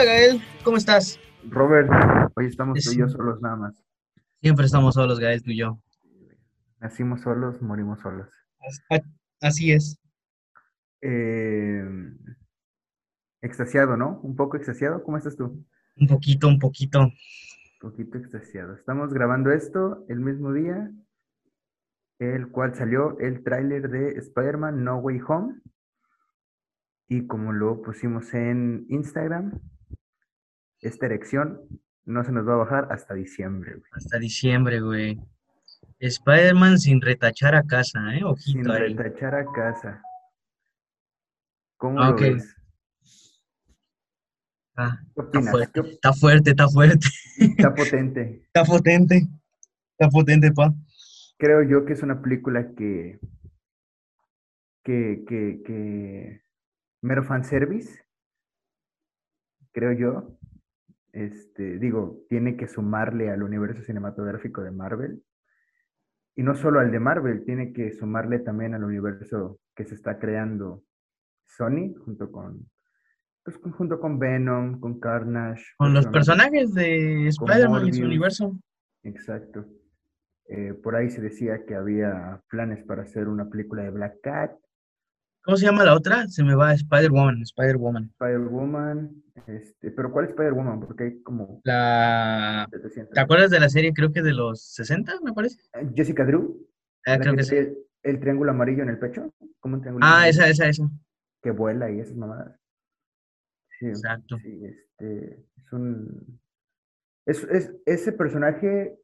Hola Gael, ¿cómo estás? Robert, hoy estamos tú y yo solos nada más. Siempre estamos solos, Gael, tú y yo. Nacimos solos, morimos solos. Así es. Eh, extasiado, ¿no? Un poco extasiado. ¿Cómo estás tú? Un poquito, un poquito. Un poquito extasiado. Estamos grabando esto el mismo día, el cual salió el tráiler de Spider-Man No Way Home. Y como lo pusimos en Instagram, esta erección no se nos va a bajar hasta diciembre, güey. Hasta diciembre, güey. Spider-Man sin retachar a casa, ¿eh? Ojito sin retachar a casa. ¿Cómo lo ves? Ah, Está fuerte, está fuerte, está fuerte. Está potente. está potente. Está potente, pa. Creo yo que es una película que. que. que. que mero fanservice. Creo yo. Este, digo, tiene que sumarle al universo cinematográfico de Marvel. Y no solo al de Marvel, tiene que sumarle también al universo que se está creando Sony junto con, pues, junto con Venom, con Carnage. Con los personajes de Spider-Man y su universo. Exacto. Eh, por ahí se decía que había planes para hacer una película de Black Cat. ¿Cómo se llama la otra? Se me va Spider-Woman, Spider-Woman. Spider-Woman, este, pero ¿cuál es Spider-Woman? Porque hay como... La... ¿Te acuerdas de la serie, creo que de los 60, me parece? Eh, Jessica Drew. Ah, creo que, sí. El, triángulo amarillo en el pecho. ¿Cómo un triángulo ah, esa, esa, esa. Que vuela y esas mamadas. Sí, Exacto. Sí, este, es un... Es, es, ese personaje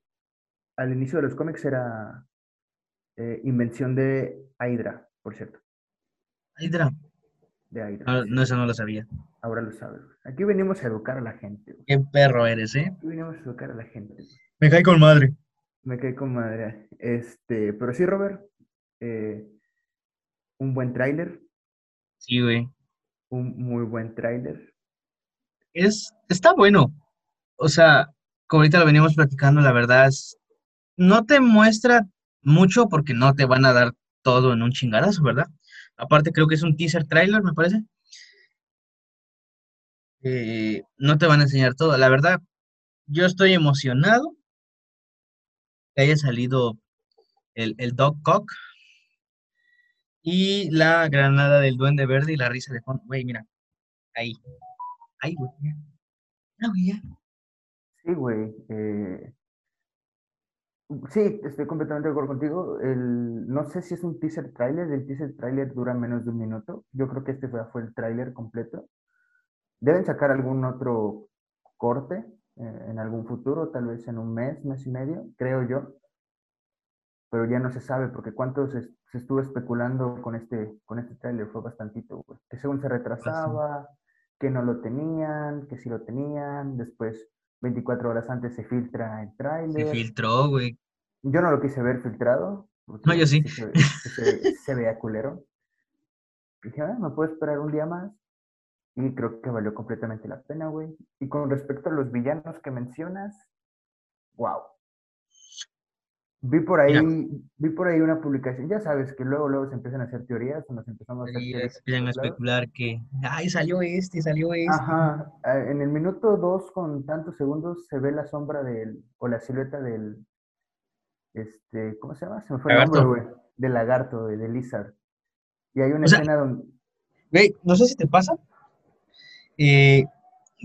al inicio de los cómics era eh, invención de Hydra, por cierto. Hydra. De Hydra. Ah, no, eso no lo sabía. Ahora lo sabes. Aquí venimos a educar a la gente. Qué perro eres, ¿eh? Aquí venimos a educar a la gente. Me cae con madre. Me cae con madre. Este, pero sí, Robert. Eh, un buen tráiler. Sí, güey. Un muy buen tráiler. Es, está bueno. O sea, como ahorita lo veníamos platicando, la verdad es, no te muestra mucho porque no te van a dar todo en un chingadazo, ¿verdad? Aparte creo que es un teaser trailer, me parece. Eh, no te van a enseñar todo. La verdad, yo estoy emocionado que haya salido el, el Dog Cock y la granada del Duende Verde y la risa de fondo. Güey, mira, ahí. Ahí, güey. Ya. Sí, güey. Eh, Sí, estoy completamente de acuerdo contigo. El, no sé si es un teaser trailer, el teaser trailer dura menos de un minuto. Yo creo que este fue, fue el trailer completo. Deben sacar algún otro corte eh, en algún futuro, tal vez en un mes, mes y medio, creo yo. Pero ya no se sabe, porque cuánto se, estuvo especulando con este, con este trailer fue bastantito, Que según se retrasaba, que no lo tenían, que sí lo tenían, después 24 horas antes se filtra el tráiler. Se filtró, güey. Yo no lo quise ver filtrado. No, yo sí. Se, vea culero. dije, ah, me puedo esperar un día más. Y creo que valió completamente la pena, güey. Y con respecto a los villanos que mencionas, wow. Vi por ahí, vi por ahí una publicación, ya sabes que luego, luego se empiezan a hacer teorías, o nos empezamos a hacer teorías. Empiezan a especular que, ay, salió este, salió este. Ajá, en el minuto dos con tantos segundos se ve la sombra del, o la silueta del, este, ¿cómo se llama? Se me fue el nombre, güey, del lagarto, de, de Lizard. Y hay una escena donde... Güey, no sé si te pasa, eh,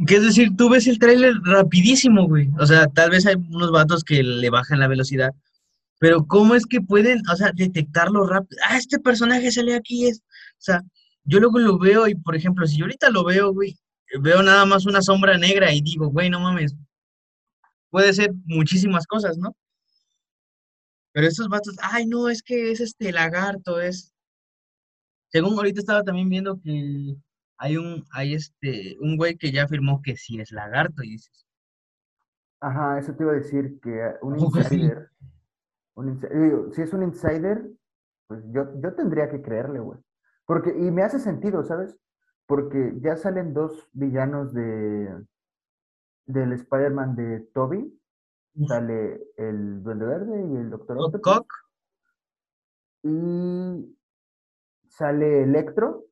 que es decir, tú ves el tráiler rapidísimo, güey. O sea, tal vez hay unos vatos que le bajan la velocidad, pero ¿cómo es que pueden, o sea, detectarlo rápido? Ah, este personaje sale aquí, es, o sea, yo luego lo veo y, por ejemplo, si yo ahorita lo veo, güey, veo nada más una sombra negra y digo, güey, no mames, puede ser muchísimas cosas, ¿no? Pero estos vatos, ay, no, es que es este lagarto, es... Según ahorita estaba también viendo que hay un, hay este, un güey que ya afirmó que sí es lagarto y dices. Ajá, eso te iba a decir que un insider, si es un insider, pues yo, yo tendría que creerle, güey. Porque, y me hace sentido, ¿sabes? Porque ya salen dos villanos de del Spider-Man de Toby. Sale el Duende Verde y el Doctor Octopus. Y sale Electro,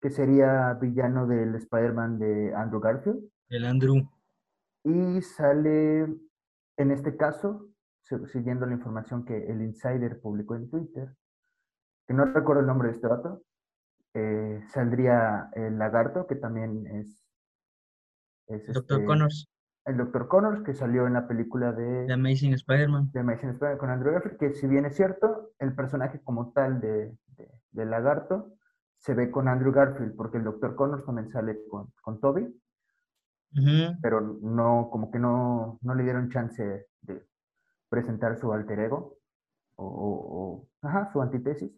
que sería villano del Spider-Man de Andrew Garfield. El Andrew. Y sale, en este caso, siguiendo la información que el Insider publicó en Twitter, que no recuerdo el nombre de este vato, eh, saldría el lagarto, que también es, es Doctor este, Connors. el Dr. Connors, que salió en la película de, The Amazing Spider-Man. de Amazing Spider-Man con Andrew Garfield, que si bien es cierto, el personaje como tal de, de, de lagarto se ve con Andrew Garfield, porque el Dr. Connors también sale con, con Toby, pero no, como que no, no le dieron chance de presentar su alter ego o, su antítesis.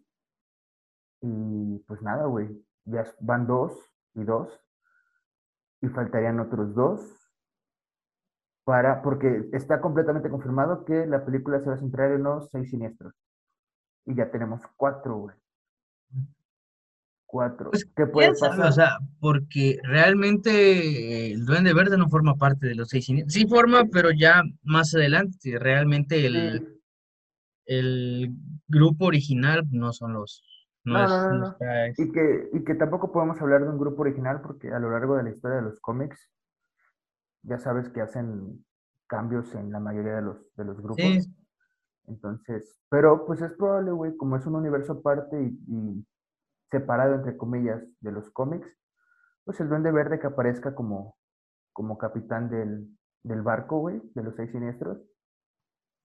Y pues nada, güey, ya van dos y dos y faltarían otros dos para, porque está completamente confirmado que la película se va a centrar en los seis siniestros. Y ya tenemos cuatro, güey. Cuatro. Pues, ¿Qué puede pasar? O sea, porque realmente el Duende Verde no forma parte de los seis siniestros. Sí forma, pero ya más adelante. Realmente el, Sí. el grupo original no son los. No, No, es, no, es- Y que, y que tampoco podemos hablar de un grupo original porque a lo largo de la historia de los cómics, ya sabes que hacen cambios en la mayoría de los, de los grupos. Sí, Entonces, pero pues es probable, güey, como es un universo aparte y, y separado, entre comillas, de los cómics, pues el Duende Verde que aparezca como, como capitán del, del barco, güey, de los seis siniestros,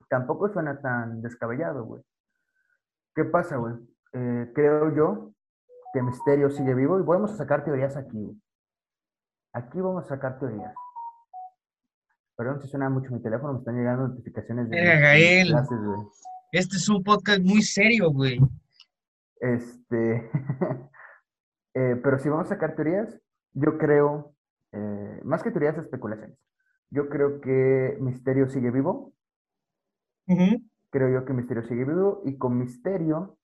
tampoco suena tan descabellado, güey. ¿Qué pasa, güey? Eh, creo yo que Misterio sigue vivo y vamos a sacar teorías aquí, güey. Aquí vamos a sacar teorías. Perdón si suena mucho mi teléfono, me están llegando notificaciones de Gael. clases, este es un podcast muy serio, güey. Este, eh, pero si vamos a sacar teorías, yo creo, eh, más que teorías, especulaciones. Yo creo que Misterio sigue vivo. Creo yo que Misterio sigue vivo. Y con Misterio,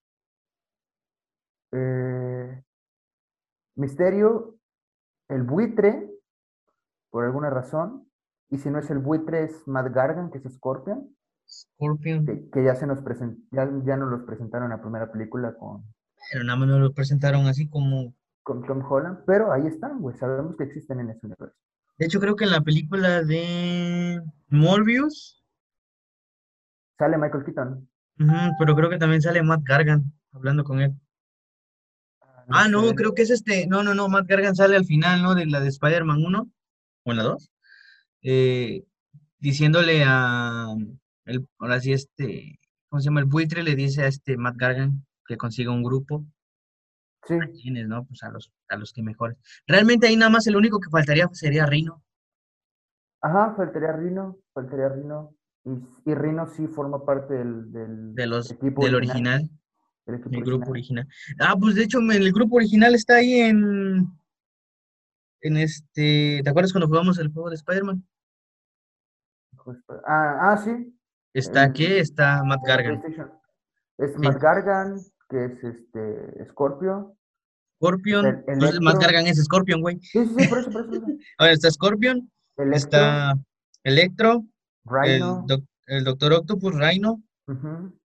eh, Misterio, el buitre, por alguna razón. Y si no es el buitre, es Matt Gargan, que es Scorpion, Scorpion. que, que ya se nos present, ya, ya nos los presentaron en la primera película con, Pero nada más nos lo presentaron así como. con Tom Holland. Pero ahí están, güey. Sabemos que existen en ese universo. De hecho, creo que en la película de Morbius. Sale Michael Keaton. ujú, pero creo que también sale Matt Gargan hablando con él. Ah, no, sé. creo que es este. No, no, no. Matt Gargan sale al final, ¿no? De la de Spider-Man 1 o en la 2. eh, diciéndole a. El, ahora sí, este. ¿Cómo se llama? El buitre le dice a este Matt Gargan que consiga un grupo. Sí, ¿A quiénes, no? Pues a los, a los que mejores. Realmente ahí nada más el único que faltaría sería Rino. ajá, faltaría Rino, faltaría Rino. Y, y Rino sí forma parte del, del De los, equipo del original. del equipo El grupo original. original. Ah, pues de hecho, el grupo original está ahí en. En este. ¿Te acuerdas cuando jugamos el juego de Spider-Man? Ah, ah, sí. Está en- aquí, está Matt la Gargan. Es Sí. Matt Gargan, que es este Scorpio. Scorpion. El- pues Matt. Gargan es Scorpion, güey. Sí, sí, sí, por eso, por eso. eso. Ahora está Scorpion, Electro, está Electro, el, Rhino. doc- el Doctor Octopus, Rhino, ujú.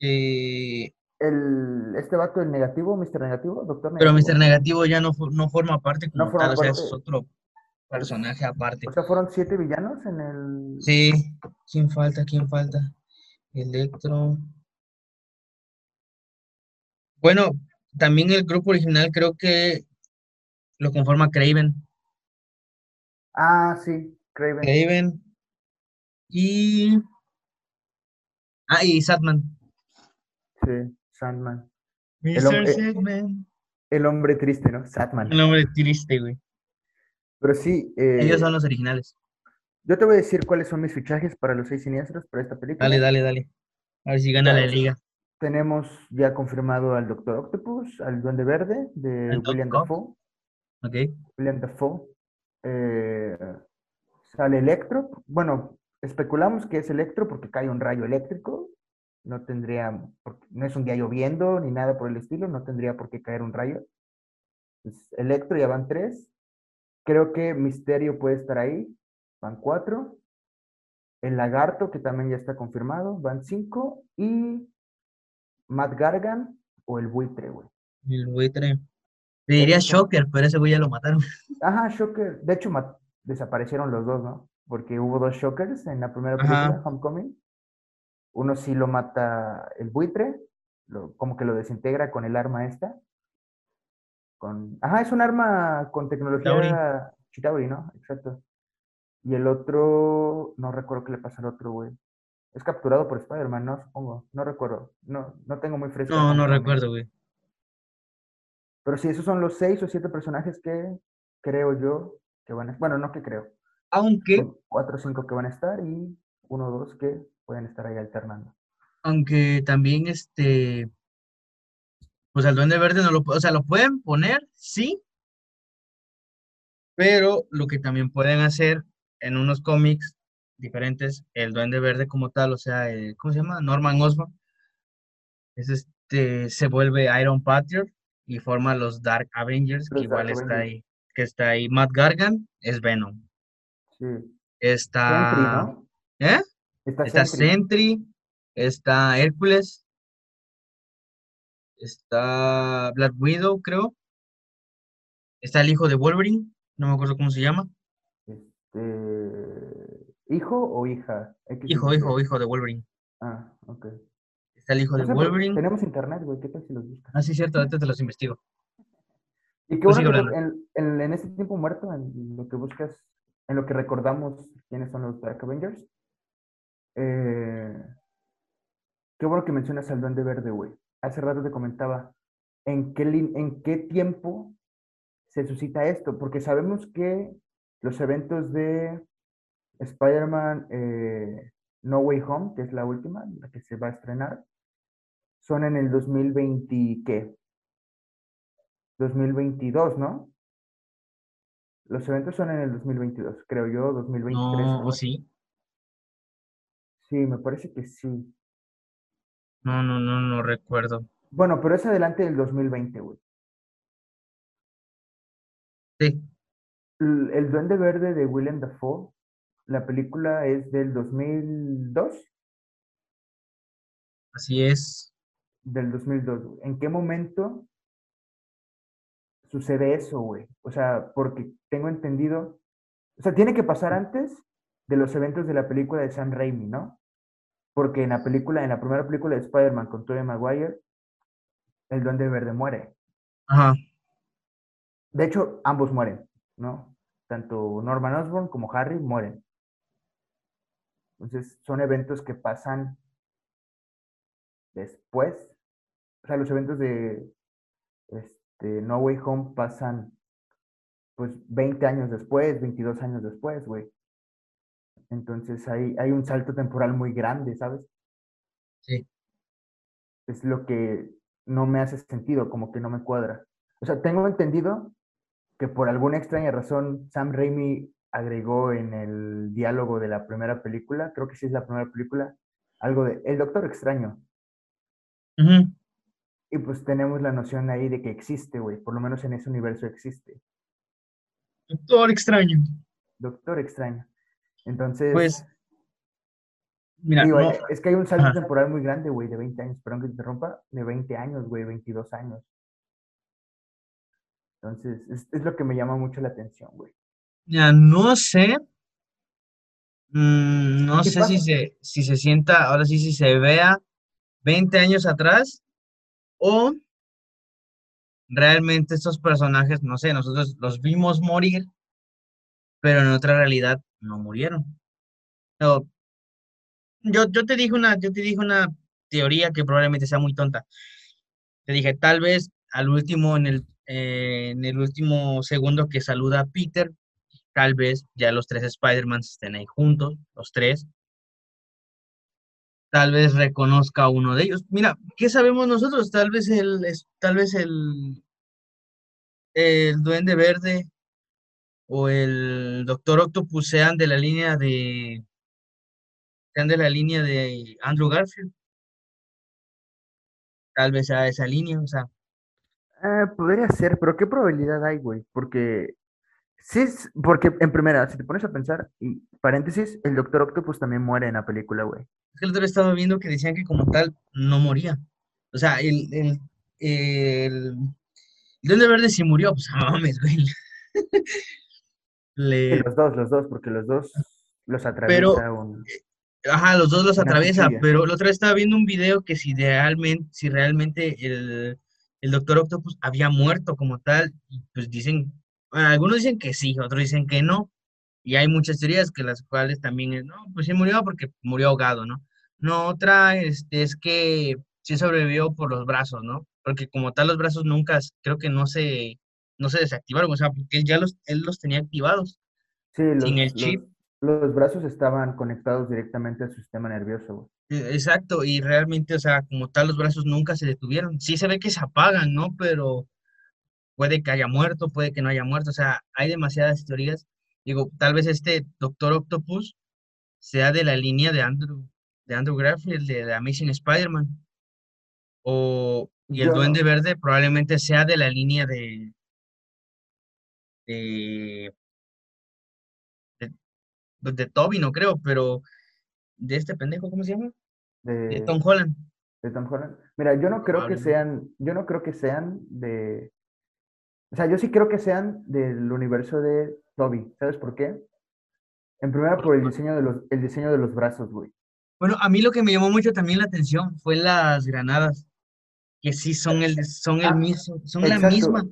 eh, El, este vato, el negativo, Mr. Negativo, Doctor pero Negativo. Mr. Negativo ya no, no forma parte como No forma tal, o sea, es parte. otro personaje aparte. O sea, fueron siete villanos en el. Sí, ¿quién falta? ¿Quién falta? Electro. Bueno, también el grupo original creo que lo conforma Craven. Ah, sí, Craven. Craven y. Ah, y Satman. Sí, Sandman. El Mr. hombre- Sandman. El hombre triste, ¿no? Satman. Un nombre triste, güey. Pero sí, eh, Ellos son los originales. yo te voy a decir cuáles son mis fichajes para los seis siniestros para esta película. Dale, dale, dale. A ver si gana la liga. Tenemos ya confirmado al Doctor Octopus, al Duende Verde de William. Dafoe. Ok. William Dafoe. Eh, sale Electro. Bueno, especulamos que es Electro porque cae un rayo eléctrico. No tendría, porque no es un día lloviendo ni nada por el estilo, no tendría por qué caer un rayo. Pues, Electro ya van tres. Creo que Misterio puede estar ahí, van cuatro. El Lagarto, que también ya está confirmado, van cinco. Y Matt Gargan o el Buitre, güey. El buitre. Te diría Shocker, pero ese güey ya lo mataron. Ajá, Shocker. De hecho, desaparecieron los dos, ¿no? Porque hubo dos Shockers en la primera Ajá. película, Homecoming. Uno sí lo mata el buitre, lo- como que lo desintegra con el arma esta. Con... Ajá, es un arma con tecnología Chitauri, ¿no? Exacto. Y el otro, no recuerdo qué le pasa al otro, güey. Es capturado por Spider-Man, ¿no? Supongo. No recuerdo. No, no tengo muy fresco. No, no recuerdo, güey. Pero sí, esos son los seis o siete personajes que creo yo que van a... Bueno, no que creo. Aunque, Son cuatro o cinco que van a estar y uno o dos que pueden estar ahí alternando. aunque también este, pues al Duende Verde no lo, o sea, lo pueden poner, sí, pero lo que también pueden hacer en unos cómics diferentes, el Duende Verde como tal, o sea, el- ¿cómo se llama? Norman Osborn, es este, se vuelve Iron Patriot y forma los Dark Avengers, que igual Dark está Avengers. ahí, que está ahí. Matt Gargan es Venom. Sí. Sentry, Está, ¿no? ¿eh? Está, Está. Sentry, está Hércules, está Black Widow, creo. Está el hijo de Wolverine, no me acuerdo cómo se llama. Este, ¿Hijo o hija? Hijo, hijo, hijo de Wolverine. Ah, ok. Está el hijo de Wolverine. tenemos internet, güey. ¿Qué tal si los buscas? Ah, sí, cierto, ahorita te los investigo. Y qué Pues bueno sigue que en, en, en este tiempo muerto, en lo que buscas, en lo que recordamos quiénes son los Dark Avengers, eh, qué bueno que mencionas al Duende Verde, güey. Hace rato te comentaba en qué, en qué tiempo se suscita esto, porque sabemos que los eventos de Spider-Man eh, No Way Home, que es la última, la que se va a estrenar, son en el 2020, ¿qué? 2022, ¿no? Los eventos son en el 2022, creo yo, 2023. No, sí. Sí, me parece que sí. No, no, no, no recuerdo. Bueno, pero es adelante del 2020, güey. Sí, El, el Duende Verde de Willem Dafoe, la película es del 2002, así es. del 2002. güey. ¿En qué momento sucede eso, güey? O sea, porque tengo entendido, o sea, tiene que pasar antes de los eventos de la película de Sam Raimi, ¿no? Porque en la película, en la primera película de Spider-Man con Tobey Maguire, el Duende Verde muere. Ajá. De hecho, ambos mueren, ¿no? Tanto Norman Osborn como Harry mueren. Entonces, son eventos que pasan después. O sea, los eventos de este, No Way Home pasan, pues, 20 años después, 22 años después, güey. Entonces, hay, hay un salto temporal muy grande, ¿sabes? Sí. Es lo que no me hace sentido, como que no me cuadra. O sea, tengo entendido que por alguna extraña razón Sam Raimi agregó en el diálogo de la primera película, creo que sí es la primera película, algo de El Doctor Extraño. Y pues tenemos la noción ahí de que existe, güey, por lo menos en ese universo existe. Doctor extraño. Doctor Extraño. Entonces, Pues, mira, digo, no, eh, es que hay un salto Ajá. temporal muy grande, güey, de 20 años, perdón que te interrumpa, de 20 años, güey, 22 años. Entonces, es, es lo que me llama mucho la atención, güey. mira, no sé. mm, no sé si se, si se sienta, ahora sí, si se vea 20 años atrás o realmente estos personajes, no sé, nosotros los vimos morir, pero en otra realidad no murieron. Yo, yo te dije una, yo te dije una teoría que probablemente sea muy tonta. Te dije, tal vez al último, en el, eh, en el último segundo que saluda a Peter, tal vez ya los tres Spider-Man estén ahí juntos, los tres. Tal vez reconozca a uno de ellos. Mira, ¿qué sabemos nosotros? Tal vez el, tal vez el, el Duende Verde o el Doctor Octopus sean de la línea de, sean de la línea de Andrew Garfield. Tal vez sea esa línea, o sea, Eh, podría ser, pero ¿qué probabilidad hay, güey? Porque sí, es- porque en primera, si te pones a pensar, y paréntesis, el Doctor Octopus también muere en la película, güey. Es que el otro estaba viendo que decían que como tal no moría. O sea, el, el, el, El Duende Verde sí murió, pues no mames, güey. Le, los dos, los dos, porque los dos los pero, atraviesa un, ajá, los dos los atraviesa, cuchilla. pero la otra vez estaba viendo un video que si realmente, si realmente el, el Doctor Octopus había muerto como tal, y pues dicen, bueno, algunos dicen que sí, otros dicen que no, y hay muchas teorías que las cuales también es, no, pues sí murió porque murió ahogado, ¿no? No, otra este, es que sí sobrevivió por los brazos, ¿no? Porque como tal los brazos nunca, creo que no se, no se desactivaron, o sea, porque él ya los, él los tenía activados Sí, sin los, el los, chip. los brazos estaban conectados directamente al sistema nervioso, güey. E- Exacto, y realmente, o sea, como tal, los brazos nunca se detuvieron. Sí se ve que se apagan, ¿no? Pero puede que haya muerto, puede que no haya muerto, o sea, hay demasiadas teorías. Digo, tal vez este Doctor Octopus sea de la línea de Andrew, de Andrew Garfield, de, de Amazing Spider-Man, o, y el Yo Duende Verde probablemente sea de la línea de, de, de, de Toby, no creo, pero de este pendejo, ¿cómo se llama? De de, Tom Holland, de Tom Holland. Mira, yo no creo que sean, yo no creo que sean de, o sea, yo sí creo que sean del universo de Toby. ¿Sabes por qué? En primera por el diseño de los, el diseño de los brazos, güey. Bueno, a mí lo que me llamó mucho también la atención fue las granadas, que sí son el, son el Ah, mismo, son la misma.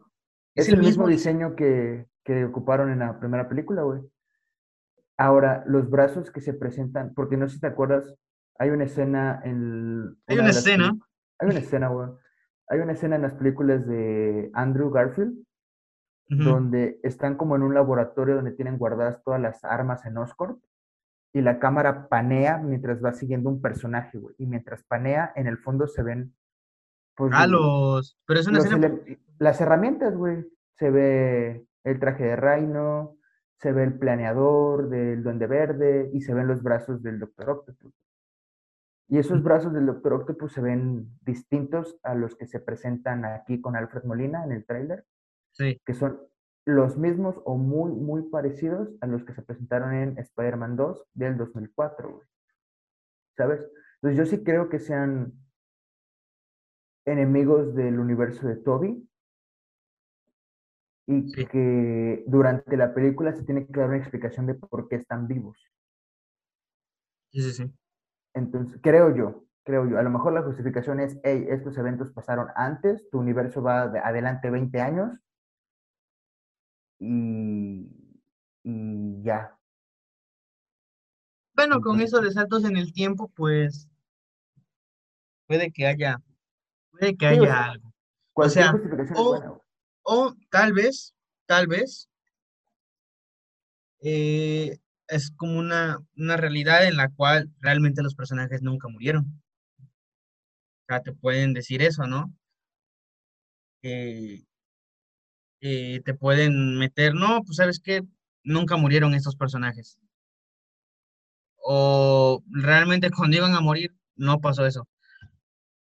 Es Es el mismo mismo diseño. que, que ocuparon en la primera película, güey. Ahora, los brazos que se presentan, porque no sé si te acuerdas, hay una escena en Hay una una de las escena, hay una escena, güey, hay una escena en las películas de Andrew Garfield, donde están como en un laboratorio donde tienen guardadas todas las armas en Oscorp, y la cámara panea mientras va siguiendo un personaje, güey, y mientras panea, en el fondo se ven, pues, a los, pero es una los escena, las herramientas, güey. Se ve el traje de Rhino, se ve el planeador del Duende Verde y se ven los brazos del Doctor Octopus. Y esos brazos del Doctor Octopus se ven distintos a los que se presentan aquí con Alfred Molina en el tráiler, sí, que son los mismos o muy, muy parecidos a los que se presentaron en Spider-Man 2 del 2004, güey. ¿Sabes? Entonces yo sí creo que sean enemigos del universo de Toby y sí, que durante la película se tiene que dar una explicación de por qué están vivos. sí, sí, sí. Entonces, creo yo, creo yo. A lo mejor la justificación es, hey, estos eventos pasaron antes, tu universo va de adelante 20 años y, y ya. Bueno, con eso de saltos en el tiempo, pues puede que haya, puede que sí, haya algo. O sea, o, o tal vez, tal vez, eh, es como una, una realidad en la cual realmente los personajes nunca murieron. O sea, te pueden decir eso, ¿no? Eh, eh, te pueden meter, no, pues sabes que nunca murieron estos personajes. O realmente cuando iban a morir, no pasó eso.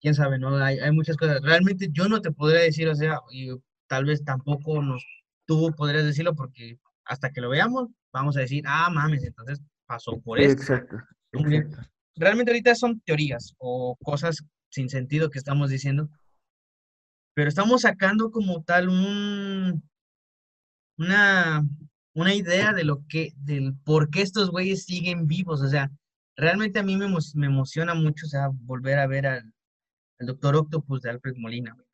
Quién sabe, ¿no? Hay, hay muchas cosas. Realmente yo no te podría decir, o sea, y tal vez tampoco nos, tú podrías decirlo porque hasta que lo veamos, vamos a decir, ah, mames, entonces pasó por Sí, esto. exacto, exacto. Realmente ahorita son teorías o cosas sin sentido que estamos diciendo, pero estamos sacando como tal un, una, una idea de lo que, del por qué estos güeyes siguen vivos. O sea, realmente a mí me, me emociona mucho, o sea, volver a ver al, al Doctor Octopus de Alfred Molina, güey.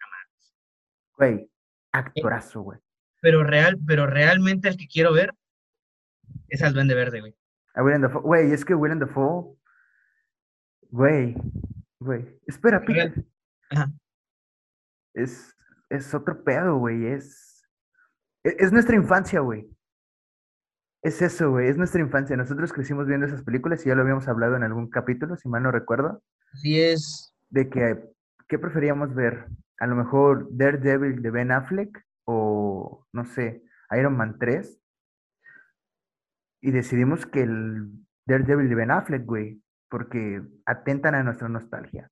Güey, Eh, actorazo, güey. Pero real, pero realmente el que quiero ver es al Duende Verde, güey. A Willem Dafoe, güey, es que Willem Dafoe, güey, güey. Espera, Peter. ajá, Es, es otro pedo, güey. Es, es, es nuestra infancia, güey. Es eso, güey. Es nuestra infancia. Nosotros crecimos viendo esas películas y ya lo habíamos hablado en algún capítulo, si mal no recuerdo, así es. de que, ¿qué preferíamos ver? A lo mejor Daredevil de Ben Affleck o, no sé, Iron Man 3. Y decidimos que el Daredevil de Ben Affleck, güey, porque atentan a nuestra nostalgia.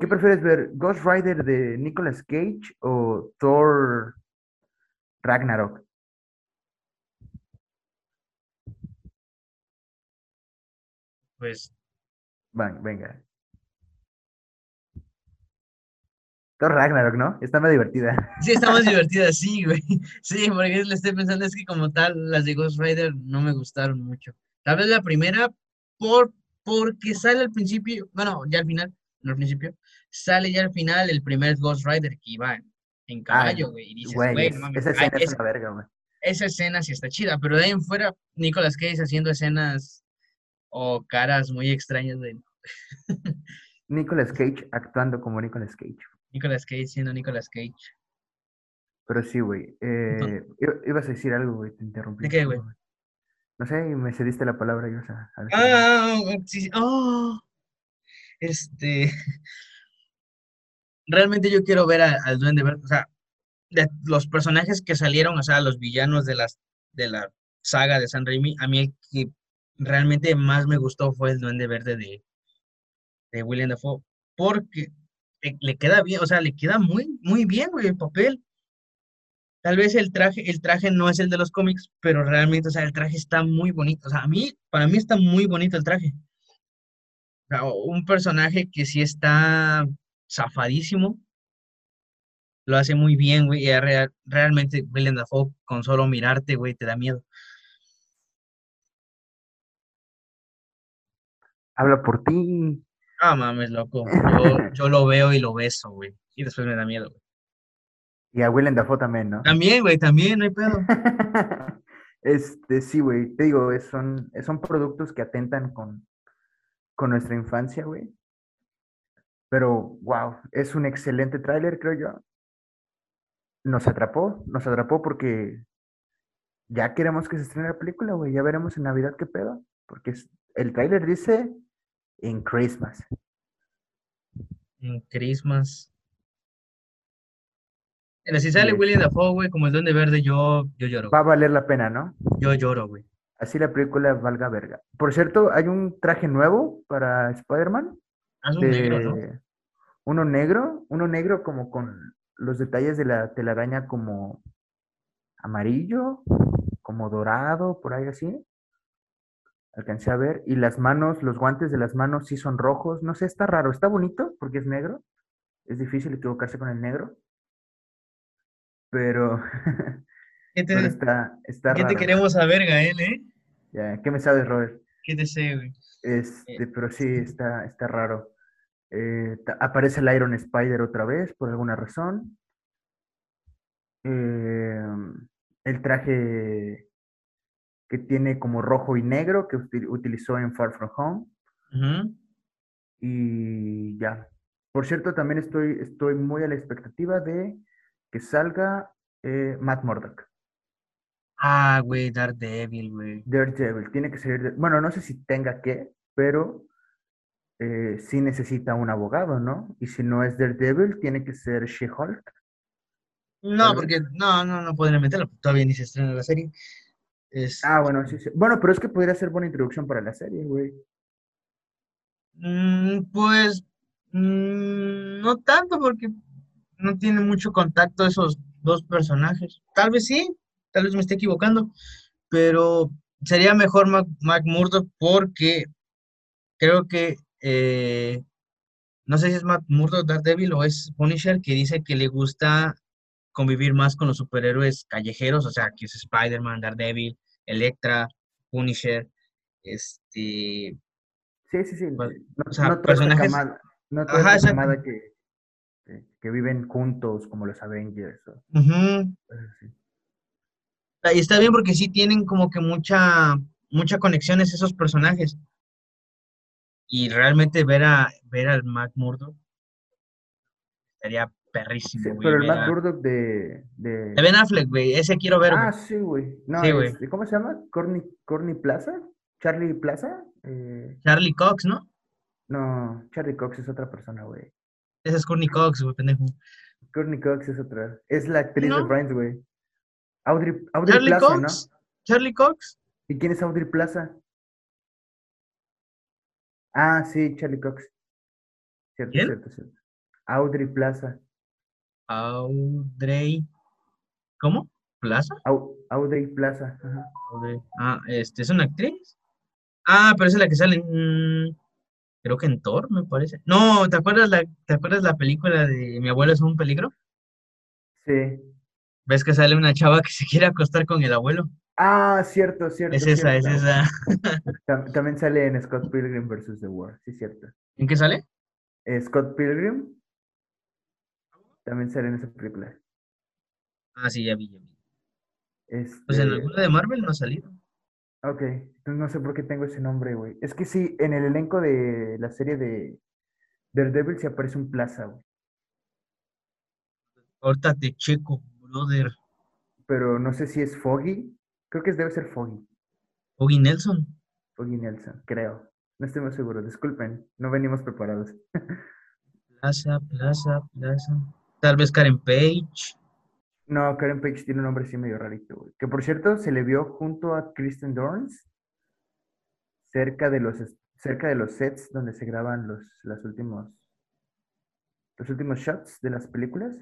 ¿Qué prefieres ver? ¿Ghost Rider de Nicolas Cage o Thor Ragnarok? Pues Van, venga. Thor Ragnarok, ¿no? Está más divertida. Sí, está más divertida, sí, güey. Sí, porque le estoy pensando, es que como tal, las de Ghost Rider no me gustaron mucho. Tal vez la primera, por, porque sale al principio, bueno, ya al final, no al principio, sale ya al final el primer Ghost Rider que iba en caballo, güey. Y dices, güey, no mames. Esa escena ay, es es- una verga, güey. esa escena sí está chida, pero de ahí en fuera, Nicolas Cage haciendo escenas o caras muy extrañas de Nicolas Cage actuando como Nicolas Cage. Nicolas Cage siendo Nicolas Cage. Pero sí, güey. eh, ibas a decir algo, güey, te interrumpí. ¿De qué, güey? No sé, me cediste la palabra, ibas a, a decir. Ah, sí, sí. Oh, este. Realmente yo quiero ver a- al Duende Verde. O sea, de los personajes que salieron, o sea, los villanos de las de la saga de San Raimi, a mí el que realmente más me gustó fue el Duende Verde de, de William Dafoe. Porque le, queda bien, o sea, le queda muy, muy bien, güey, el papel. Tal vez el traje, el traje no es el de los cómics, pero realmente, o sea, el traje está muy bonito. O sea, a mí, para mí está muy bonito el traje. O sea, un personaje que sí está zafadísimo, lo hace muy bien, güey, y real- realmente Willem Dafoe, con solo mirarte, güey, te da miedo. Habla por ti. Ah, mames, loco. Yo, yo lo veo y lo beso, güey. Y después me da miedo, güey. Y a Willem Dafoe también, ¿no? También, güey, también, no hay pedo. Este, sí, güey, te digo, son, son productos que atentan con, con nuestra infancia, güey. Pero, wow, es un excelente tráiler, creo yo. Nos atrapó, nos atrapó porque ya queremos que se estrene la película, güey. Ya veremos en Navidad qué pedo. Porque el tráiler dice en Christmas. En Christmas. Mira, si sale. William Dafoe, güey, como el Duende Verde, yo, yo lloro. Va a valer la pena, ¿no? Yo lloro, güey. Así la película valga verga. Por cierto, hay un traje nuevo para Spider-Man. Haz un negro, ¿no? de- Uno negro, uno negro como con los detalles de la telaraña como amarillo, como dorado, por ahí así. Alcancé a ver. Y las manos, los guantes de las manos sí son rojos. No sé, está raro. Está bonito porque es negro. Es difícil equivocarse con el negro. Pero, ¿Qué te, pero está, está qué te raro. queremos saber, Gael, eh? Ya, ¿Qué me sabes, Robert? ¿Qué te sé, güey? Este, pero sí, está, está raro. Eh, aparece el Iron Spider otra vez, por alguna razón. Eh, el traje que tiene como rojo y negro que util- utilizó en Far From Home. Ujú. Y ya. Por cierto, también estoy, estoy muy a la expectativa de que salga eh, Matt Murdock. Ah, güey, Daredevil, güey. Daredevil. Tiene que ser. Bueno, no sé si tenga que, pero eh, sí necesita un abogado, ¿no? Y si no es Daredevil, tiene que ser She-Hulk. No, porque no, no, no podrían meterlo, todavía ni se estrena la serie. Es, Ah, bueno, sí, sí. Bueno, pero es que podría ser buena introducción para la serie, güey. mm, pues mm, no tanto porque no tiene mucho contacto esos dos personajes. Tal vez sí, tal vez me esté equivocando, pero sería mejor Mac, Mac porque creo que eh, no sé si es Matt Murdock Daredevil o es Punisher que dice que le gusta convivir más con los superhéroes callejeros, o sea, que es Spider-Man, Daredevil, Electra, Punisher, este, Sí, sí, sí. Pues, No, o sea, no personajes- camada, no Ajá, camada que, viven juntos como los Avengers. o. Ah, Y está bien porque sí tienen como que mucha, mucha conexiones esos personajes. Y realmente ver a ver al Mac Murdock sería perrísimo, Sí, güey, pero el Matt Murdock de, de... de Ben Affleck, güey, ese quiero ver, güey. Ah, sí, güey. No, Sí, güey. este, ¿cómo se llama? Corny, Corny Plaza? ¿Charlie Plaza? Eh, Charlie Cox, ¿no? no, Charlie Cox es otra persona, güey. Ese es Courtney Cox, güey, pendejo. Courtney Cox es otra. Es la actriz de. Friends, güey. Audrey, Audrey Charlie Plaza, Cox. Charlie Cox. ¿Y quién es Audrey Plaza? Ah, sí, Charlie Cox. Cierto, ¿Quién? cierto, cierto. Audrey Plaza. Audrey. ¿Cómo? ¿Plaza? Au- Audrey Plaza. ajá. Audrey. Ah, este, ¿es una actriz? Ah, pero esa es la que sale en, creo que en Thor, me parece. No, ¿te acuerdas la, ¿te acuerdas la película de Mi abuelo es un peligro? Sí. ¿Ves que sale una chava que se quiere acostar con el abuelo? Ah, cierto, cierto. Es esa, es esa. Tam- También sale en Scott Pilgrim vs. The World, sí, cierto. ¿En qué sale? Scott Pilgrim también sale en esa película. Ah, sí, ya vi, ya vi. Este, Pues en alguna de Marvel no ha salido. Ok, entonces no sé por qué tengo ese nombre, güey. Es que sí, en el elenco de la serie de Daredevil se aparece un Plaza, güey. Ahorita te checo, brother. Pero no sé si es Foggy. Creo que debe ser Foggy. Oggy Nelson. Foggy Nelson, creo. No estoy muy seguro, disculpen, no venimos preparados. Plaza, plaza, plaza. Tal vez Karen Page. No, Karen Page tiene un nombre así medio rarito, güey. Que por cierto, se le vio junto a Kristen Dorns cerca de los, cerca de los sets donde se graban los, las últimos, los últimos shots de las películas.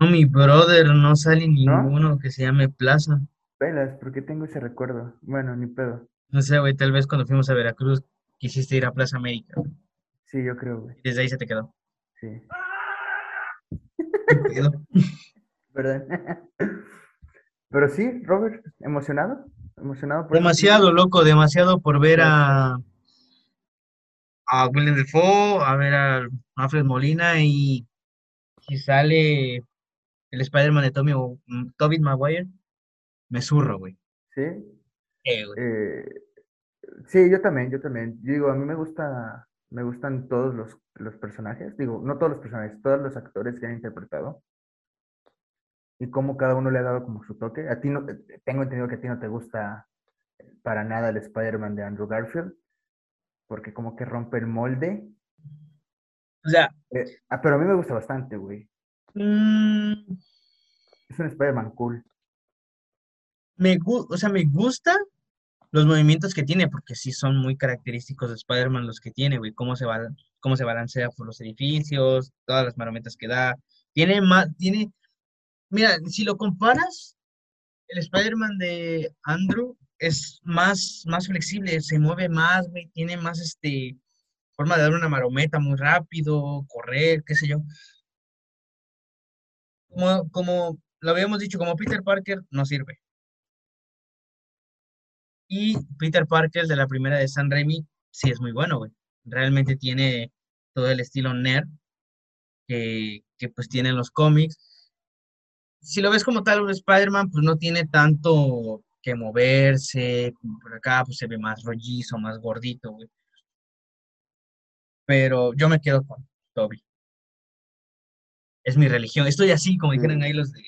No, mi brother, no sale ¿No? ninguno que se llame Plaza. Velas, ¿por qué tengo ese recuerdo? Bueno, ni pedo. No sé, güey, tal vez cuando fuimos a Veracruz quisiste ir a Plaza América. güey, Sí, yo creo, güey. Desde ahí se te quedó. Sí. ¿Qué pedo? ¿Verdad? Pero sí, Robert, ¿emocionado? ¿Emocionado por Demasiado loco, demasiado por ver a, a Willem Dafoe, a ver a Alfred Molina y si sale el Spider-Man de Tommy, Tobey Maguire, me zurro, güey. Sí. Eh, güey. Eh, sí, yo también, yo también. Digo, a mí me gusta, me gustan todos los, los personajes. Digo, no todos los personajes, todos los actores que han interpretado. Y cómo cada uno le ha dado como su toque. A ti no, eh, tengo entendido que a ti no te gusta para nada el Spider-Man de Andrew Garfield, porque como que rompe el molde. O sea, Eh, ah, pero a mí me gusta bastante, güey. mm, Es un Spider-Man cool. me, o sea, me gusta los movimientos que tiene, porque sí son muy característicos de Spider-Man los que tiene, güey, cómo se va, cómo se balancea por los edificios, todas las marometas que da. Tiene más, tiene, mira, si lo comparas, el Spider-Man de Andrew es más, más flexible, se mueve más, güey, tiene más, este, forma de dar una marometa muy rápido, correr, qué sé yo. Como, como lo habíamos dicho, como Peter Parker no sirve. Y Peter Parker de la primera de San Raimi sí es muy bueno, güey. Realmente tiene todo el estilo nerd que, que pues tienen los cómics. Si lo ves como tal, un Spider-Man pues no tiene tanto que moverse, como por acá pues se ve más rollizo, más gordito, güey. Pero yo me quedo con Toby. Es mi religión. Estoy así, como dijeron ahí los de...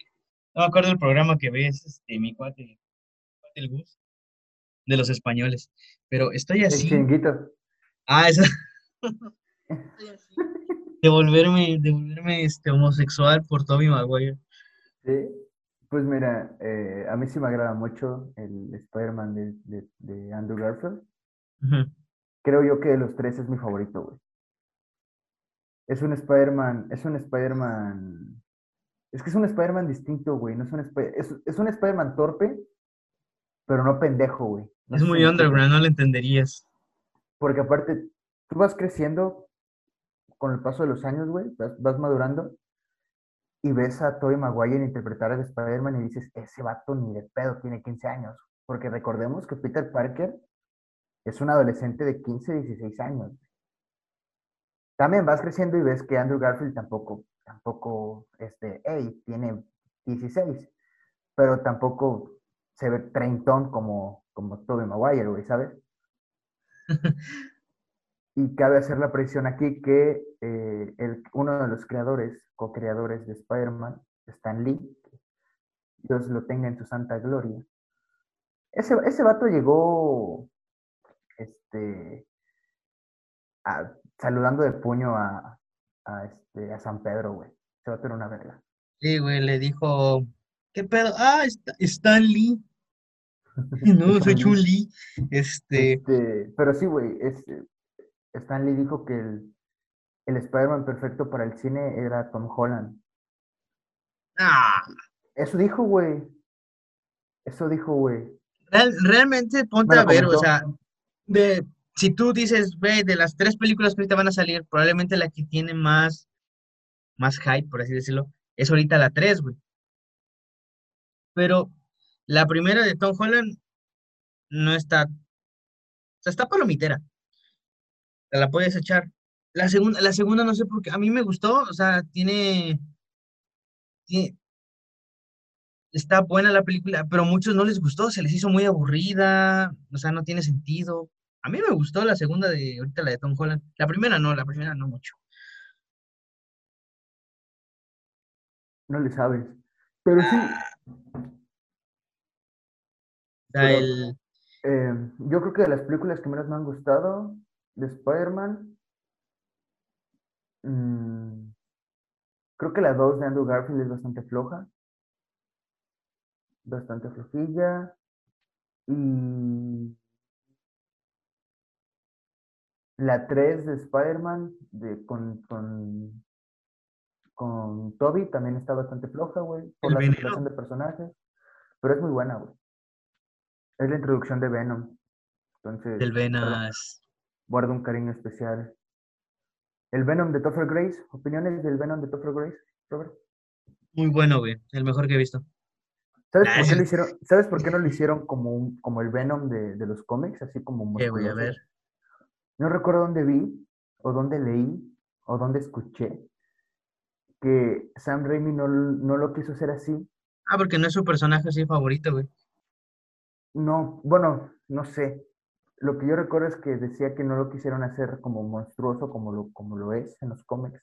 No me acuerdo del programa que ves, este, mi cuate, cuate el Gus, de los españoles. Pero estoy El así. chinguito. Ah, esa. Estoy así. De volverme, de volverme este, homosexual por Toby Maguire. Sí. Pues mira, eh, a mí sí me agrada mucho el Spider-Man de, de- de Andrew Garfield. Creo yo que de los tres es mi favorito, güey. Es un Spider-Man, es un Spider-Man. Es que es un Spider-Man distinto, güey. No es un es, es un Spider-Man torpe, pero no pendejo, güey. No Es muy underground, no lo entenderías. Porque aparte, tú vas creciendo con el paso de los años, güey, vas, vas madurando y ves a Tobey Maguire interpretar al Spider-Man y dices, ese vato ni de pedo tiene 15 años. Porque recordemos que Peter Parker es un adolescente de 15, 16 años. También vas creciendo y ves que Andrew Garfield tampoco, tampoco, este, hey, tiene 16, pero tampoco se ve treintón como, como Tobey Maguire, güey, ¿sabes? Y cabe hacer la precisión aquí que eh, el, uno de los creadores, co-creadores de Spider-Man, Stan Lee, Dios lo tenga en su santa gloria. Ese, ese vato llegó este, a- saludando de puño a, a, este, a San Pedro, güey. Ese vato era una verga. Sí, güey, le dijo, ¿qué pedo? Ah, está, Stan Lee. No, soy Chun. Lee. Este, Este, pero sí, güey, este, Stan Lee dijo que el, el Spider-Man perfecto para el cine era Tom Holland. ah, Eso dijo, güey. Eso dijo, güey. real- realmente ponte a ver, o sea, de, si tú dices, ve, de las tres películas que ahorita van a salir, probablemente la que tiene más, más hype, por así decirlo, es ahorita la 3, güey. Pero la primera de Tom Holland no está, o sea, está palomitera. Te la puedes echar. La segunda, la segunda no sé por qué, a mí me gustó, o sea, tiene, tiene está buena la película, pero a muchos no les gustó, se les hizo muy aburrida, o sea, no tiene sentido. A mí me gustó la segunda de ahorita la de Tom Holland. La primera no, la primera no mucho. No le sabes. Pero sí. El... Eh, yo creo que de las películas que menos me han gustado de Spider-Man, mm, creo que la 2 de Andrew Garfield es bastante floja. Bastante flojilla. Y la 3 de Spider-Man con, con, con Toby también está bastante floja, güey, por la presentación de personajes. Pero es muy buena, güey. Es la introducción de Venom. Entonces. El Venas. Guardo un cariño especial. El Venom de Topher Grace. ¿Opiniones del Venom de Topher Grace, Robert? Muy bueno, güey. El mejor que he visto. ¿Sabes, por, qué lo hicieron, ¿sabes por qué no lo hicieron como, un, como el Venom de, de los cómics? Así como. ¿Qué, voy a ver? No recuerdo dónde vi, o dónde leí, o dónde escuché que Sam Raimi no, no lo quiso hacer así. Ah, porque no es su personaje así favorito, güey. No, bueno, no sé. Lo que yo recuerdo es que decía que no lo quisieron hacer como monstruoso como lo, como lo es en los cómics,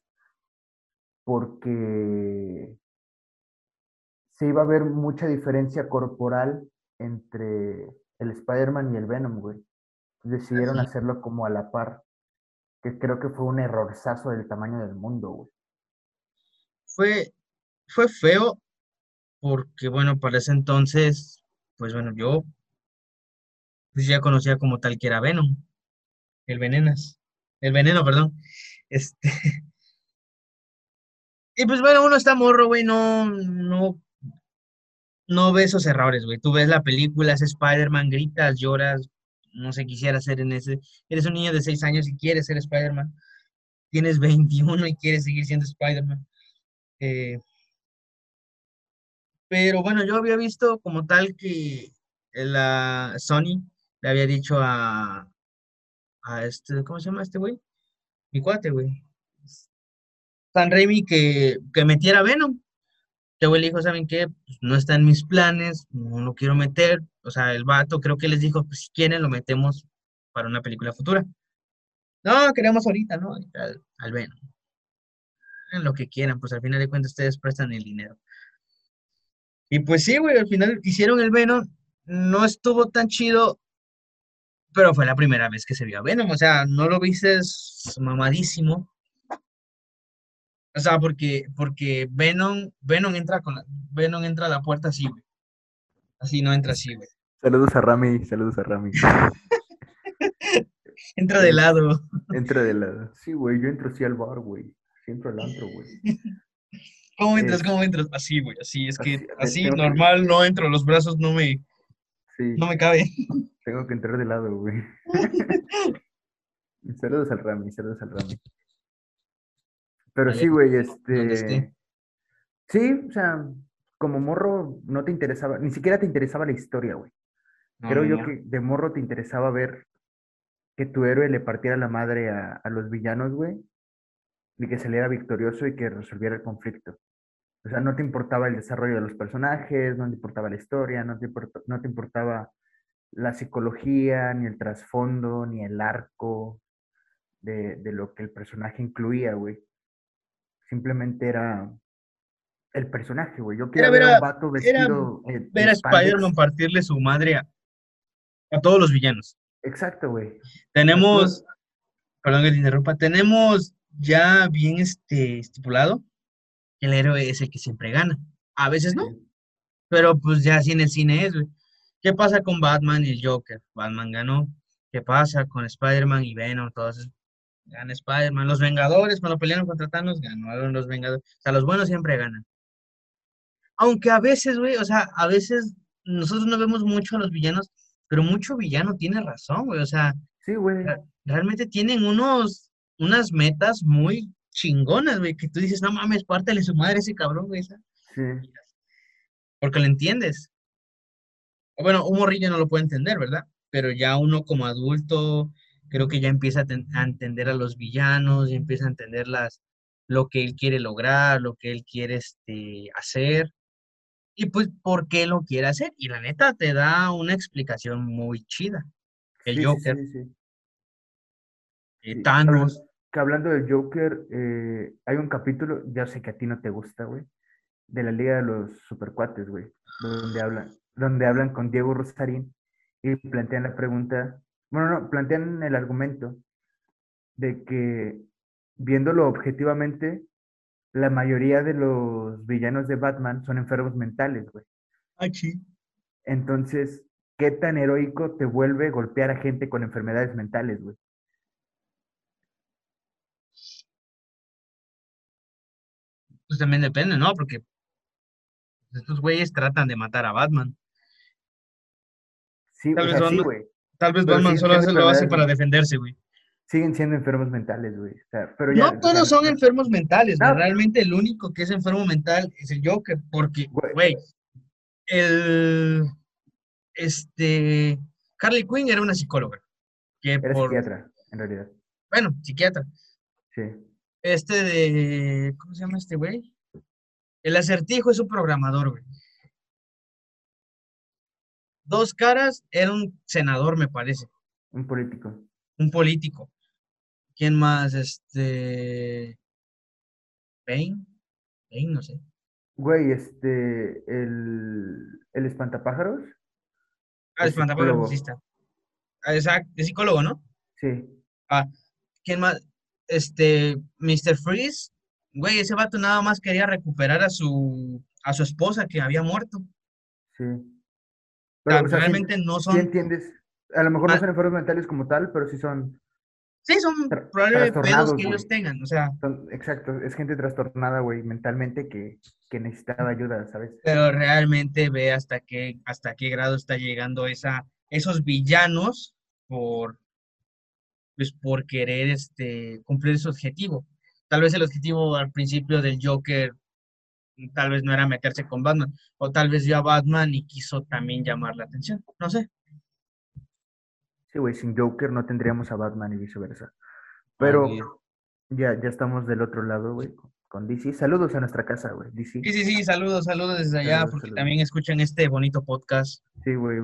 porque se iba a ver mucha diferencia corporal entre el Spider-Man y el Venom, güey. Decidieron hacerlo como a la par, que creo que fue un errorzazo del tamaño del mundo, güey. Fue, fue feo, porque bueno, para ese entonces, pues bueno, yo pues ya conocía como tal que era Venom, el Venenas, el Veneno, perdón. Este, y pues bueno, uno está morro, güey, no, no, no ve esos errores, güey. Tú ves la película, es Spider-Man, gritas, lloras, no sé, quisiera ser en ese. Eres un niño de 6 años y quieres ser Spider-Man. Tienes 21 y quieres seguir siendo Spider-Man. Eh, pero bueno, yo había visto como tal que la Sony le había dicho a, a este, ¿cómo se llama este güey? Mi cuate, güey. San Raimi que, que metiera Venom. Que güey le dijo, ¿saben qué? Pues no está en mis planes, no lo quiero meter. O sea, el vato creo que les dijo, pues si quieren lo metemos para una película futura. No, queremos ahorita, ¿no? Al, al Venom. En lo que quieran, pues al final de cuentas ustedes prestan el dinero. Y pues sí, güey, al final hicieron el Venom. No estuvo tan chido pero fue la primera vez que se vio a Venom, o sea, no lo viste mamadísimo. O sea, porque, porque Venom, Venom entra con la, Venom entra a la puerta así, güey. Así no entra así, güey. Saludos a Rami, saludos a Rami. entra de lado. Entra de lado. Sí, güey, yo entro así al bar, güey. Siempre al antro, güey. ¿Cómo entras? ¿Cómo entras? Así, güey. Así, es que así, normal no entro, los brazos no me, no me cabe. Tengo que entrar de lado, güey. saludos al Rami, saludos al Rami. Pero sí, güey, este. Sí, o sea, como morro no te interesaba, ni siquiera te interesaba la historia, güey. Creo yo que de morro te interesaba ver que tu héroe le partiera la madre a, a los villanos, güey, y que saliera victorioso y que resolviera el conflicto. O sea, no te importaba el desarrollo de los personajes, no te importaba la historia, no te, no te importaba la psicología, ni el trasfondo, ni el arco de, lo que el personaje incluía, güey. Simplemente era el personaje, güey. Yo quería ver a un vato vestido. ver a Spider-Man partirle su madre a, todos los villanos. Exacto, güey. Tenemos, perdón que te interrumpa, tenemos ya bien este, estipulado el héroe es el que siempre gana. A veces no, pero pues ya así en el cine es, güey. ¿Qué pasa con Batman y el Joker? Batman ganó. ¿Qué pasa con Spider-Man y Venom? Todos gana Spider-Man. Los Vengadores, cuando pelearon contra Thanos, ganaron los Vengadores. O sea, los buenos siempre ganan. Aunque a veces, güey, o sea, a veces nosotros no vemos mucho a los villanos, pero mucho villano tiene razón, güey. O sea, Sí, güey. Realmente tienen unos, unas metas muy chingonas, güey, que tú dices, no mames, pártale su madre a ese cabrón, güey. Sí. Porque lo entiendes. Bueno, un morrillo no lo puede entender, ¿verdad? Pero ya uno como adulto creo que ya empieza a, ten- a entender a los villanos, ya empieza a entender las, lo que él quiere lograr, lo que él quiere este, hacer y pues por qué lo quiere hacer. Y la neta te da una explicación muy chida. El Sí, Joker, sí, sí. eh, Thanos, que hablando del Joker, eh, hay un capítulo, ya sé que a ti no te gusta, güey, de la Liga de los Supercuates, güey, donde hablan, donde hablan con Diego Rosarín y plantean la pregunta, bueno, no, plantean el argumento de que viéndolo objetivamente, la mayoría de los villanos de Batman son enfermos mentales, güey. Ah, sí. Entonces, ¿qué tan heroico te vuelve golpear a gente con enfermedades mentales, güey? Pues también depende, ¿no? Porque estos güeyes tratan de matar a Batman. Sí, Tal vez sea, sí, Batman-. Tal vez Pero Batman solo hace- lo hace para defenderse, güey. siguen siendo enfermos mentales, güey. O sea, pero ya, No todos son enfermos mentales. No. Realmente el único que es enfermo mental es el Joker, porque, Güey. güey, el, este, Harley Quinn era una psicóloga, que Era por, psiquiatra, en realidad. bueno, psiquiatra. Sí. Este de, ¿cómo se llama este güey? El acertijo es un programador, güey. Dos caras era un senador, me parece, Un político. un político. ¿Quién más? Este, Bane, Bane, no sé. Güey, este, el, el espantapájaros. Ah, Es espantapájaros. Ah, Exacto, es psicólogo, ¿no? Sí. Ah, ¿quién más? Este, Mr. Freeze, güey, ese vato nada más quería recuperar a su, a su esposa que había muerto. Sí. Pero, o sea, sí- realmente no sí son, entiendes. A lo mejor Ah. no son enfermos mentales como tal, pero sí son, sí, son probablemente pedos que ellos tengan, o sea, son, exacto, es gente trastornada, güey, mentalmente que, que necesitaba ayuda, ¿sabes? pero realmente ve hasta qué, hasta qué grado está llegando esa, esos villanos por, pues, por querer este, cumplir su objetivo. Tal vez el objetivo al principio del Joker tal vez no era meterse con Batman, o tal vez vio a Batman y quiso también llamar la atención, no sé. Sí, güey, sin Joker no tendríamos a Batman y viceversa. Pero ya, ya estamos del otro lado, güey, con, con DC. Saludos a nuestra casa, güey, DC. Sí, sí, sí, saludos, saludos desde allá, Saludos, porque saludos. también escuchan este bonito podcast. Sí, güey,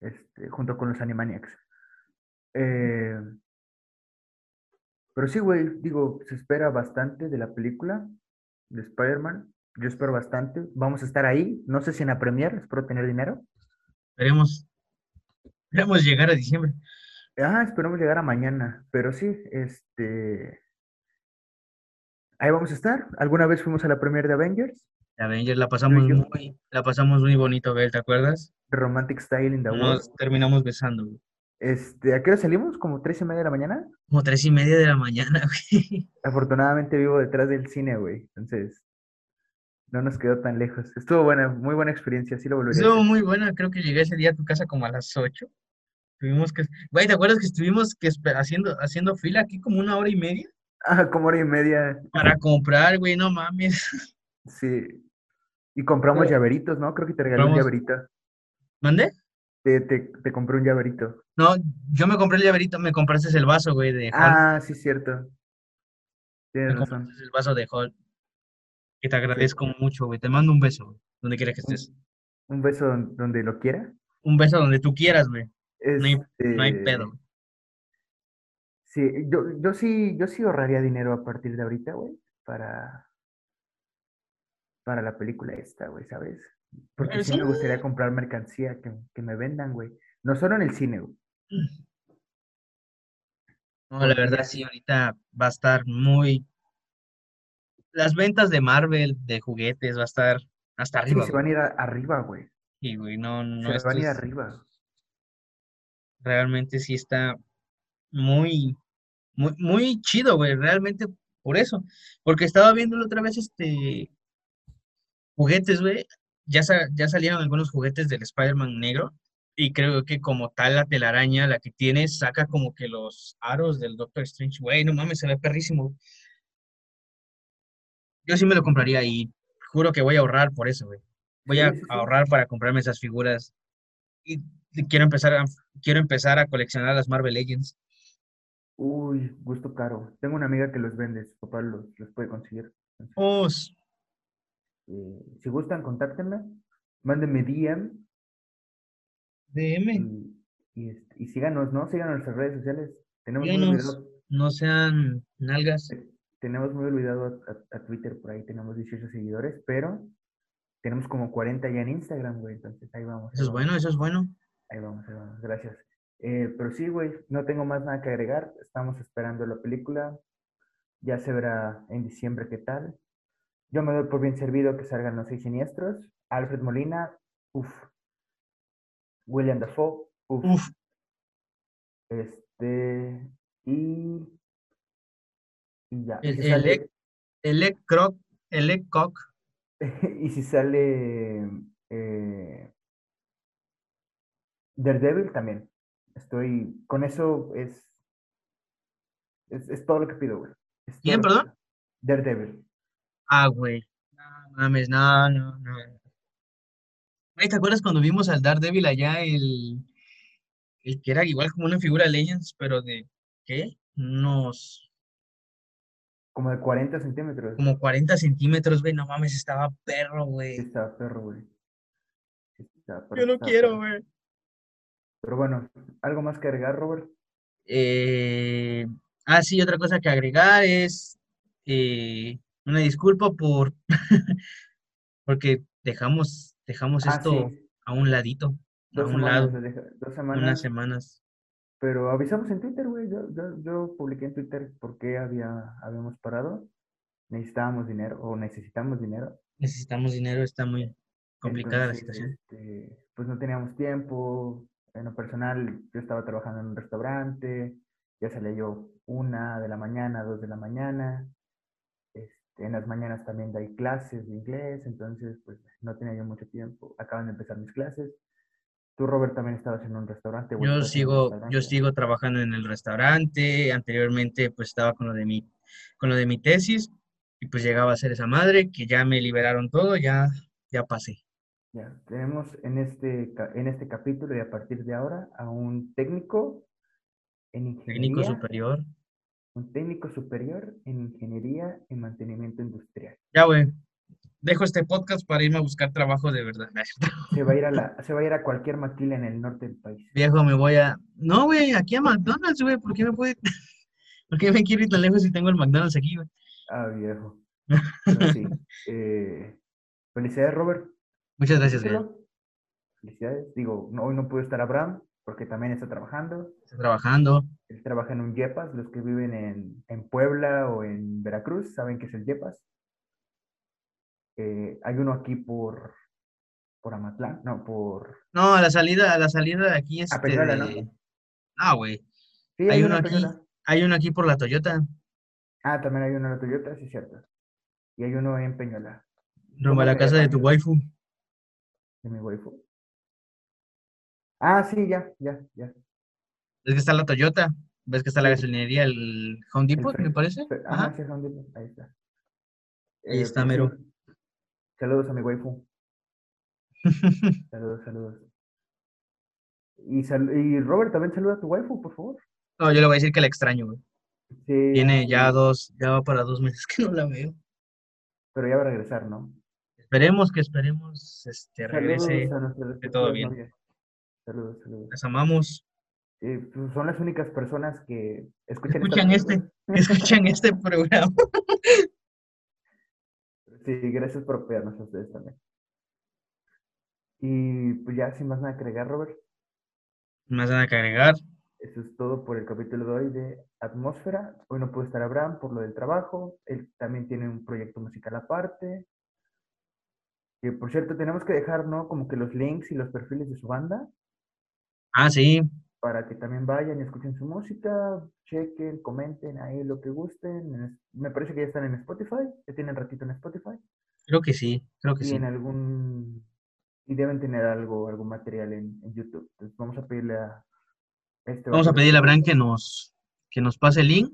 este, junto con los Animaniacs. Eh, pero sí, güey, digo, se espera bastante de la película de Spider-Man. Yo espero bastante. Vamos a estar ahí. No sé si en la premier, espero tener dinero. Esperemos, esperemos llegar a diciembre. Ah, esperamos llegar a mañana. Pero sí, este. Ahí vamos a estar. ¿Alguna vez fuimos a la premier de Avengers? Avengers la pasamos yo. muy, la pasamos muy bonito, Bel, ¿te acuerdas? Romantic Style in the World. Nos terminamos besando, güey. Este, ¿a qué hora salimos? ¿Como tres y media de la mañana? Como tres y media de la mañana, güey. Afortunadamente vivo detrás del cine, güey. Entonces, no nos quedó tan lejos. Estuvo buena, muy buena experiencia. Sí lo volvería a Estuvo hacer. muy buena, creo que llegué ese día a tu casa como a las 8. Tuvimos que, güey, ¿te acuerdas que estuvimos que haciendo, haciendo fila aquí como una hora y media Ah, como hora y media. para comprar, güey, no mames. Sí. Y compramos llaveritos, ¿no? Creo que te regalé un llaverito. ¿Mandé? Te, te, te compré un llaverito. No, yo me compré el llaverito, me compraste el vaso, güey, de Hulk. Ah, sí, cierto. me razón. compraste el vaso de Hulk. Que te agradezco mucho, güey. Te mando un beso, güey, donde quiera que estés. Un beso don- donde lo quiera. Un beso donde tú quieras, güey. No hay, no hay Este, pedo. Sí, yo, yo sí, yo sí ahorraría dinero a partir de ahorita, güey, para, para la película esta, güey, ¿sabes? Porque sí sí. me gustaría comprar mercancía que, que me vendan, güey. No solo en el cine, güey. No, la verdad sí, ahorita va a estar muy... Las ventas de Marvel, de juguetes, va a estar hasta Sí, arriba, se güey. van a ir a- arriba, güey. Sí, güey, no, no, Se van a ir es- arriba. realmente sí está muy, muy, muy chido, güey, realmente por eso. Porque estaba viendo la otra vez este juguetes, güey. Ya, sa- ya salieron algunos juguetes del Spider-Man negro. Y creo que como tal la telaraña, la que tiene, saca como que los aros del Doctor Strange. Güey, no mames, se ve perrísimo. Yo sí me lo compraría y juro que voy a ahorrar por eso, güey. Voy a ahorrar para comprarme esas figuras. Y quiero empezar a, quiero empezar a coleccionar las Marvel Legends. Uy, gusto caro. Tengo una amiga que los vende, su papá los, los puede conseguir. Oh, eh, si gustan, contáctenme, mándenme DM DM. y, y, este, y síganos, ¿no? Síganos en nuestras redes sociales. Tenemos muy olvidado, no sean nalgas. te- tenemos muy olvidado a, a- a Twitter, por ahí tenemos 18 seguidores, pero tenemos como 40 ya en Instagram, güey. Entonces ahí vamos. ahí Eso es vamos. bueno, eso es bueno. Ahí vamos, ahí vamos, gracias. Eh, pero sí, güey, no tengo más nada que agregar. Estamos esperando la película. Ya se verá en diciembre qué tal. Yo me doy por bien servido que salgan los seis siniestros. Alfred Molina, uff. William Dafoe, uff. Uf, Este, y, y ya. El, si el, sale, el Croc, el Ec Cock. y si sale eh, Daredevil también. Estoy, con eso es, es, es todo lo que pido, güey. ¿Quién, perdón? Daredevil. Ah, güey. No mames, no, no, no. Güey, ¿te acuerdas cuando vimos al Daredevil allá, el, el que era igual como una figura Legends, pero de, ¿qué? Unos Como de 40 centímetros. como 40 centímetros, güey, no mames, estaba perro, Sí, güey. está perro, güey. Sí, está perro, Yo no quiero, güey. Pero bueno, ¿algo más que agregar, Robert? Eh, ah, sí, otra cosa que agregar es eh, una disculpa por porque dejamos, dejamos Ah, esto sí, a un ladito, a dos un semanas, lado, deja- dos unas semanas, semanas. pero avisamos en Twitter, güey. Yo, yo, yo publiqué en Twitter por qué había, habíamos parado. Necesitábamos dinero o necesitamos dinero. Necesitamos dinero, está muy complicada la situación. este, pues no teníamos tiempo. En lo personal, yo estaba trabajando en un restaurante, ya salía yo una de la mañana, dos de la mañana. En las mañanas también doy clases de inglés, entonces pues no tenía yo mucho tiempo. Acaban de empezar mis clases. Tú, Robert, también estabas en un restaurante. Yo sigo, yo restaurante. sigo trabajando en el restaurante, anteriormente pues estaba con lo de mi, con lo de mi tesis, y pues llegaba a ser esa madre, que ya me liberaron todo, ya, ya pasé. Ya, tenemos en este, en este capítulo y a partir de ahora a un técnico en Técnico ingeniería, superior. Un técnico superior en ingeniería y mantenimiento industrial. Ya, güey. Dejo este podcast para irme a buscar trabajo de verdad. Se va a ir a la, se va a ir a cualquier maquila en el norte del país. Viejo, me voy a. No, güey, aquí a McDonald's, güey. ¿Por qué me puede.? ¿Por qué me quiero ir tan lejos si tengo el McDonald's aquí, güey? Ah, viejo. Pero sí. eh, felicidades, Robert. Muchas gracias, güey. Felicidades. Digo, no, hoy no pudo estar Abraham porque también está trabajando. Estoy trabajando. Él trabaja en un Yepas. Los que viven en, en Puebla o en Veracruz saben que es el Yepas. Eh, hay uno aquí por, por Amatlán, no, por... No, a la salida, a la salida de aquí, este. Peñuela, ¿no? de- Ah, güey. Sí, Hay uno aquí. Hay uno aquí por la Toyota, Ah, también hay uno en la Toyota, sí, cierto. Y hay uno en Peñuela, rumbo a la casa de tu waifu. de mi waifu. Ah, sí, ya, ya, ya. Es que está la Toyota. ¿Ves que está la gasolinería, el Home El Depot, me parece? Fe- Ajá. Sí, Home Depot, ahí está. Ahí Eh, está, pues mero. Saludos a mi waifu. Saludos, saludos. Y, sal- y Robert, también saluda a tu waifu, por favor. No, yo le voy a decir que la extraño, güey. Sí, Tiene ya dos, ya va para dos meses que no la veo. Pero ya va a regresar, ¿no? Esperemos que esperemos, este, regrese. Que todo bien. Saludos, saludos. Las amamos. Eh, pues son las únicas personas que escuchan, Escuchan este, escuchan este programa. Sí, gracias por apoyarnos a ustedes también. Y pues ya sin más nada que agregar, Robert, Más nada que agregar. eso es todo por el capítulo de hoy de Atmósfera. Hoy no pudo estar Abraham por lo del trabajo, él también tiene un proyecto musical aparte. Que por cierto, tenemos que dejar, ¿no? Como que los links y los perfiles de su banda Ah, sí. para que también vayan y escuchen su música, chequen, comenten ahí lo que gusten. Me parece que ya están en Spotify, ya tienen ratito en Spotify. Creo que sí, creo que y sí. en algún Y deben tener algo, algún material en, en YouTube. Entonces vamos a pedirle a este Vamos a pedirle a Bran que nos, que nos pase el link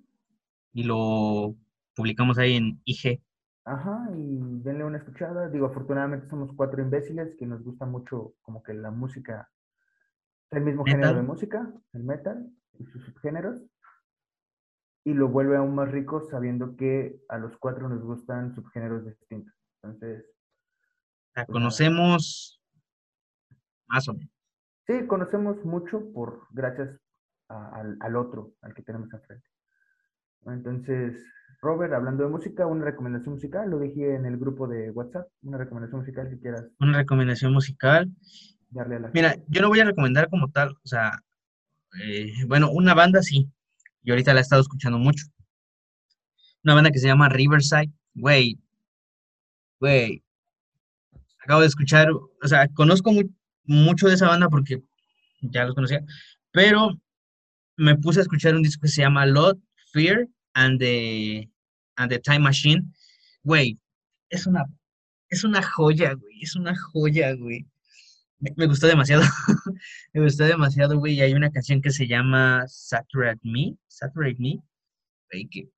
y lo publicamos ahí en IG. Ajá, y denle una escuchada. Digo, afortunadamente somos cuatro imbéciles que nos gusta mucho como que la música, el mismo género de música, el metal y sus subgéneros. Y lo vuelve aún más rico sabiendo que a los cuatro nos gustan subgéneros distintos. Entonces, La Pues conocemos más o menos. sí, conocemos mucho por gracias a- al, al otro, al que tenemos enfrente. Entonces, Robert, hablando de música, una recomendación musical, lo dije en el grupo de WhatsApp, una recomendación musical que quieras Una recomendación musical. Darle a la Mira, yo no voy a recomendar como tal, o sea, eh, bueno, una banda sí, y ahorita la he estado escuchando mucho. Una banda que se llama Riverside, güey, güey, acabo de escuchar, o sea, conozco mu- mucho de esa banda porque ya los conocía, pero me puse a escuchar un disco que se llama Lot, Fear and the, and the Time Machine, güey, es una, es una joya, güey, es una joya, güey. Me, me gustó demasiado. me gustó demasiado, güey. Y hay una canción que se llama Saturate Me. Saturate Me. Güey, que.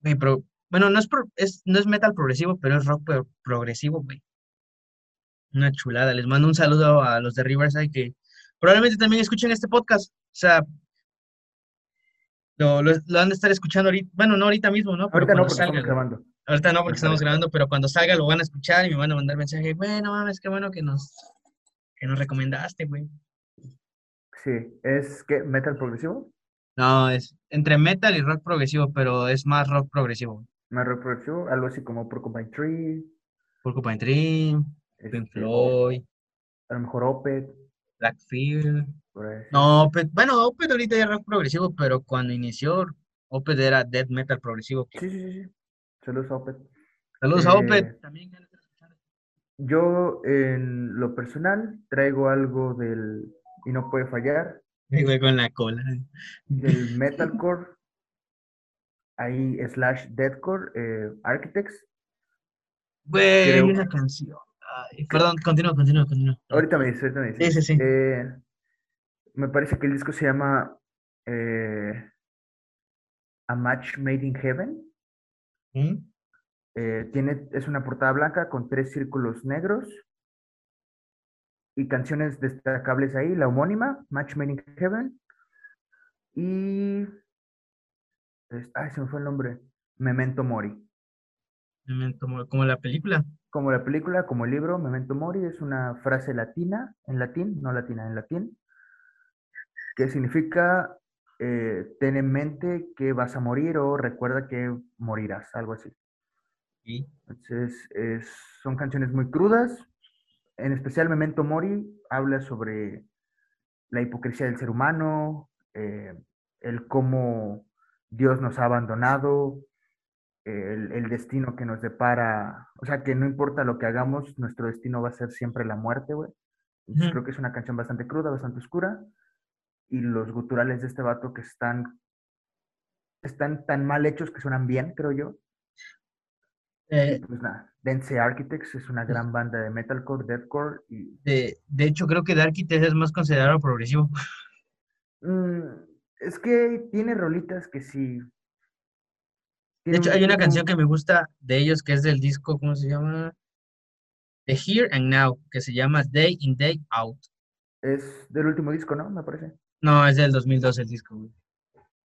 güey, pero, bueno, no es, pro- es, no es metal progresivo, pero es rock pro- progresivo, güey. Una chulada. Les mando un saludo a los de Riverside que probablemente también escuchen este podcast. O sea, lo, lo, lo han de estar escuchando ahorita. Bueno, no ahorita mismo, ¿no? Pero Ahorita no, porque salga, estamos grabando. Ahorita no, porque estamos grabando, pero cuando salga lo van a escuchar y me van a mandar mensaje. Bueno, mames, qué bueno que nos, que nos recomendaste, güey. Sí, es que metal progresivo, No, es entre metal y rock progresivo, pero es más rock progresivo. más rock progresivo, algo así como Porcupine Tree, Porcupine Tree, Pink este, o Floyd, a lo mejor Opeth, Blackfield. No, Opeth, bueno, Opeth ahorita ya es rock progresivo, pero cuando inició, Opeth era death metal progresivo. Sí, sí, sí, sí. Saludos a Opeth. Saludos a Eh, Opeth. También ya lo estoy escuchando. Yo, en lo personal, traigo algo del, y no puede fallar, con la cola. del metalcore, ahí slash deathcore, eh, Architects. Güey, hay creo- una canción. Ay, perdón, continúa, continúa, continúa. Ahorita me dices, ahorita me dices. Sí, sí, sí. Eh, me parece que el disco se llama eh, A Match Made in Heaven. ¿Mm? Eh, tiene, es una portada blanca con tres círculos negros y canciones destacables ahí, la homónima, Match Made in Heaven, y... es- ay, se me fue el nombre. Memento Mori. Memento Mori, Como la película. Como la película, como el libro, Memento Mori es una frase latina, en latín, no latina, en latín, que significa eh, ten en mente que vas a morir o recuerda que morirás, algo así. Sí. Entonces, es- son canciones muy crudas. En especial, Memento Mori habla sobre la hipocresía del ser humano, eh, el cómo Dios nos ha abandonado, el, el destino que nos depara. O sea, que no importa lo que hagamos, nuestro destino va a ser siempre la muerte, güey. Creo que es una canción bastante cruda, bastante oscura. Y los guturales de este vato que están, están tan mal hechos que suenan bien, creo yo. Eh, pues nada, Dance Architects es una gran banda de metalcore, deathcore y de, de hecho, creo que The Architect es más considerado progresivo. mm, es que tiene rolitas que sí. De hecho, hay una canción que me gusta de ellos que es del disco, ¿cómo se llama? The Here and Now, que se llama Day in Day Out. es del último disco, ¿no? Me parece. No, es del 2012 el disco, güey.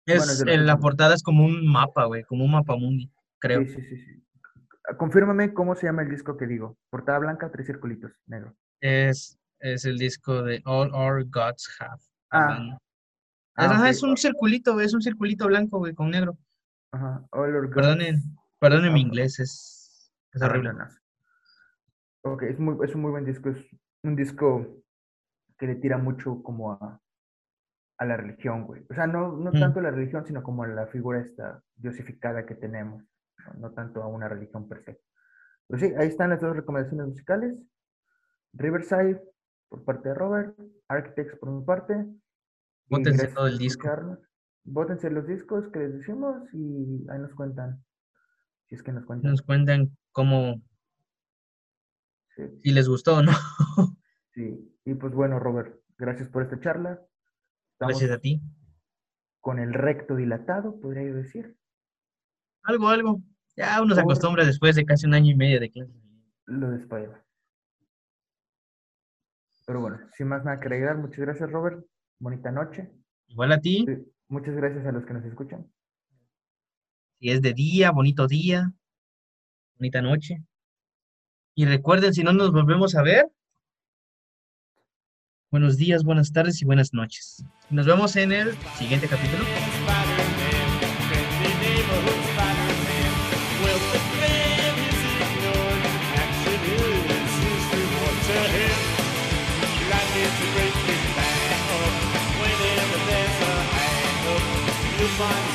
Bueno, Es, en la portada es como un mapa, güey, como un mapa mundi, creo. Sí, sí, sí, sí. Ah, Confírmame cómo se llama el disco que digo. Portada blanca, tres circulitos, negro. Es, es el disco de All Our Gods Have. Ah, ah, Es, ajá, es un circulito, es un circulito blanco, güey, con negro. Ajá. All Our Perdonen, Gods perdonen mi Ah, inglés, es, es horrible. Abandonas. Ok, es, muy, es un muy buen disco. Es un disco que le tira mucho como a, a la religión, güey. O sea, no, no Mm. tanto a la religión, sino como a la figura esta diosificada que tenemos. No, tanto a una religión per se. Pero sí, ahí están las dos recomendaciones musicales. Riverside por parte de Robert, Architects por mi parte. gracias todo el disco. Bótense los discos que les decimos y ahí nos cuentan. Si es que nos cuentan. Nos cuentan cómo, si les gustó o no. Sí, y pues bueno, Robert, gracias por esta charla. gracias a ti. Con el recto dilatado, podría yo decir. Algo, algo. Ya uno se acostumbra después de casi un año y medio de clase. Lo de Pero bueno, sin más nada que agregar, muchas gracias, Robert. Bonita noche. Igual a ti. muchas gracias a los que nos escuchan. Si es de día, bonito día, bonita noche. Y recuerden, si no nos volvemos a ver, buenos días, buenas tardes y buenas noches. Nos vemos en el siguiente capítulo. Find